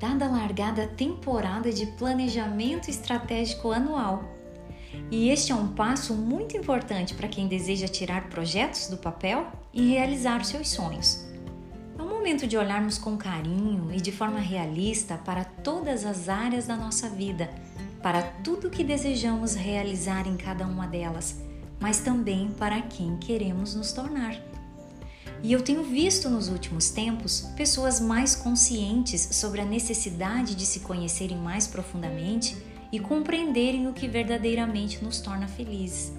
dada a largada temporada de planejamento estratégico anual. E este é um passo muito importante para quem deseja tirar projetos do papel e realizar seus sonhos. É um momento de olharmos com carinho e de forma realista para todas as áreas da nossa vida, para tudo que desejamos realizar em cada uma delas, mas também para quem queremos nos tornar. E eu tenho visto nos últimos tempos pessoas mais conscientes sobre a necessidade de se conhecerem mais profundamente e compreenderem o que verdadeiramente nos torna felizes.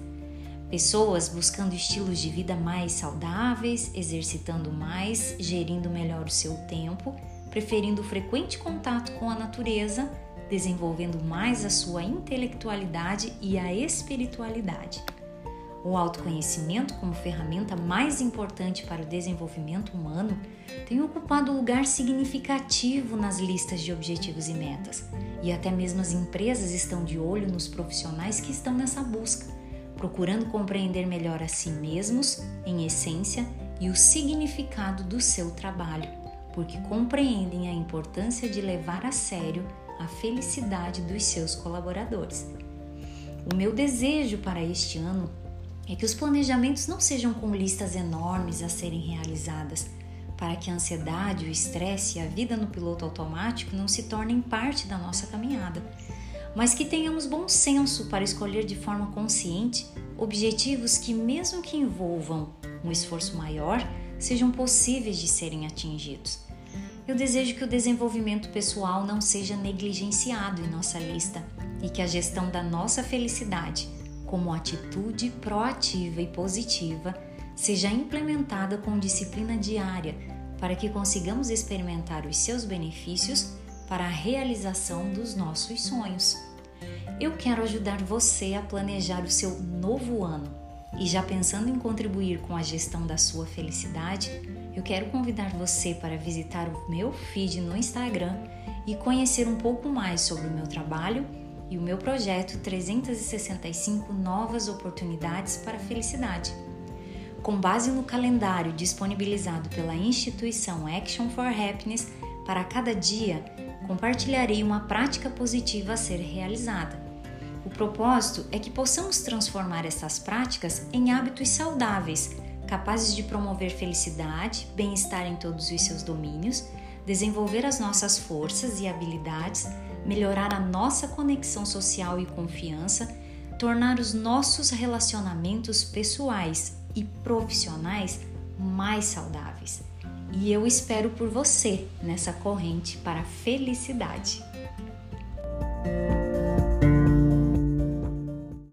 Pessoas buscando estilos de vida mais saudáveis, exercitando mais, gerindo melhor o seu tempo, preferindo frequente contato com a natureza, desenvolvendo mais a sua intelectualidade e a espiritualidade. O autoconhecimento, como ferramenta mais importante para o desenvolvimento humano, tem ocupado um lugar significativo nas listas de objetivos e metas, e até mesmo as empresas estão de olho nos profissionais que estão nessa busca, procurando compreender melhor a si mesmos, em essência, e o significado do seu trabalho, porque compreendem a importância de levar a sério a felicidade dos seus colaboradores. O meu desejo para este ano é que os planejamentos não sejam com listas enormes a serem realizadas, para que a ansiedade, o estresse e a vida no piloto automático não se tornem parte da nossa caminhada, mas que tenhamos bom senso para escolher de forma consciente objetivos que, mesmo que envolvam um esforço maior, sejam possíveis de serem atingidos. Eu desejo que o desenvolvimento pessoal não seja negligenciado em nossa lista e que a gestão da nossa felicidade como atitude proativa e positiva seja implementada com disciplina diária para que consigamos experimentar os seus benefícios para a realização dos nossos sonhos. Eu quero ajudar você a planejar o seu novo ano e já pensando em contribuir com a gestão da sua felicidade, eu quero convidar você para visitar o meu feed no Instagram e conhecer um pouco mais sobre o meu trabalho e o meu projeto 365 Novas Oportunidades para a Felicidade. Com base no calendário disponibilizado pela instituição Action for Happiness, para cada dia compartilharei uma prática positiva a ser realizada. O propósito é que possamos transformar essas práticas em hábitos saudáveis, capazes de promover felicidade, bem-estar em todos os seus domínios, desenvolver as nossas forças e habilidades melhorar a nossa conexão social e confiança, tornar os nossos relacionamentos pessoais e profissionais mais saudáveis. E eu espero por você nessa corrente para a felicidade.